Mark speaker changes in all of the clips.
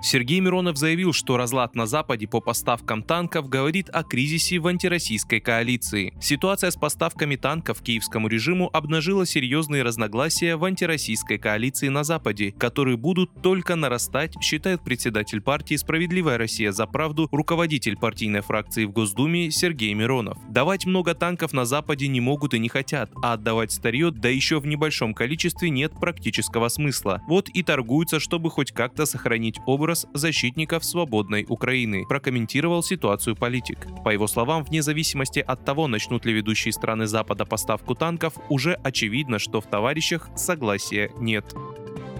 Speaker 1: Сергей Миронов заявил, что разлад на Западе по поставкам танков говорит о кризисе в антироссийской коалиции. Ситуация с поставками танков киевскому режиму обнажила серьезные разногласия в антироссийской коалиции на Западе, которые будут только нарастать, считает председатель партии «Справедливая Россия за правду», руководитель партийной фракции в Госдуме Сергей Миронов. Давать много танков на Западе не могут и не хотят, а отдавать старье, да еще в небольшом количестве нет практического смысла. Вот и торгуются, чтобы хоть как-то сохранить образ образ защитников свободной Украины, прокомментировал ситуацию политик. По его словам, вне зависимости от того, начнут ли ведущие страны Запада поставку танков, уже очевидно, что в товарищах согласия нет.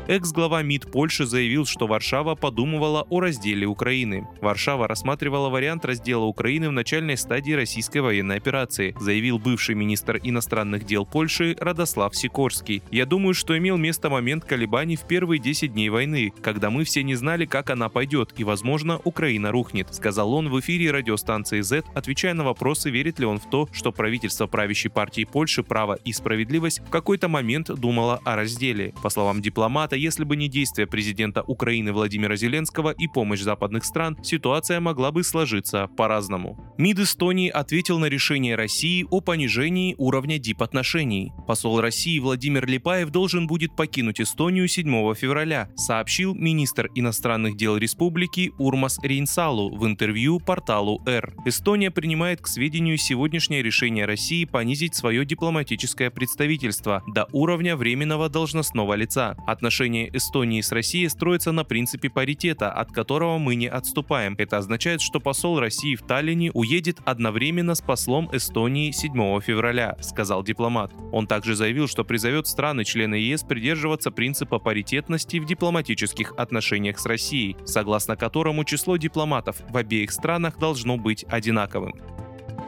Speaker 1: Экс-глава МИД Польши заявил, что Варшава подумывала о разделе Украины. Варшава рассматривала вариант раздела Украины в начальной стадии российской военной операции, заявил бывший министр иностранных дел Польши Радослав Сикорский. «Я думаю, что имел место момент колебаний в первые 10 дней войны, когда мы все не знали, как она пойдет, и, возможно, Украина рухнет», сказал он в эфире радиостанции Z, отвечая на вопросы, верит ли он в то, что правительство правящей партии Польши «Право и справедливость» в какой-то момент думало о разделе. По словам дипломата, если бы не действия президента Украины Владимира Зеленского и помощь западных стран, ситуация могла бы сложиться по-разному. МИД Эстонии ответил на решение России о понижении уровня дипотношений. Посол России Владимир Липаев должен будет покинуть Эстонию 7 февраля, сообщил министр иностранных дел республики Урмас Рейнсалу в интервью порталу R. Эстония принимает к сведению сегодняшнее решение России понизить свое дипломатическое представительство до уровня временного должностного лица. Отношения отношения Эстонии с Россией строятся на принципе паритета, от которого мы не отступаем. Это означает, что посол России в Таллине уедет одновременно с послом Эстонии 7 февраля, сказал дипломат. Он также заявил, что призовет страны-члены ЕС придерживаться принципа паритетности в дипломатических отношениях с Россией, согласно которому число дипломатов в обеих странах должно быть одинаковым.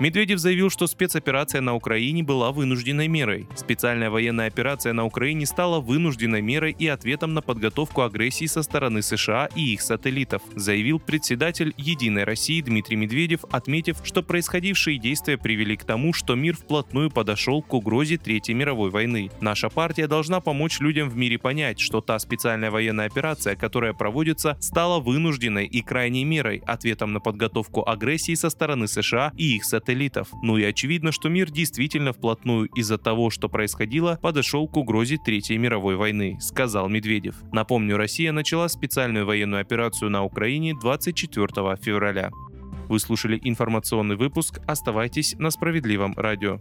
Speaker 1: Медведев заявил, что спецоперация на Украине была вынужденной мерой. Специальная военная операция на Украине стала вынужденной мерой и ответом на подготовку агрессии со стороны США и их сателлитов, заявил председатель «Единой России» Дмитрий Медведев, отметив, что происходившие действия привели к тому, что мир вплотную подошел к угрозе Третьей мировой войны. Наша партия должна помочь людям в мире понять, что та специальная военная операция, которая проводится, стала вынужденной и крайней мерой, ответом на подготовку агрессии со стороны США и их сателлитов сателлитов. Ну и очевидно, что мир действительно вплотную из-за того, что происходило, подошел к угрозе Третьей мировой войны, сказал Медведев. Напомню, Россия начала специальную военную операцию на Украине 24 февраля. Вы слушали информационный выпуск. Оставайтесь на справедливом радио.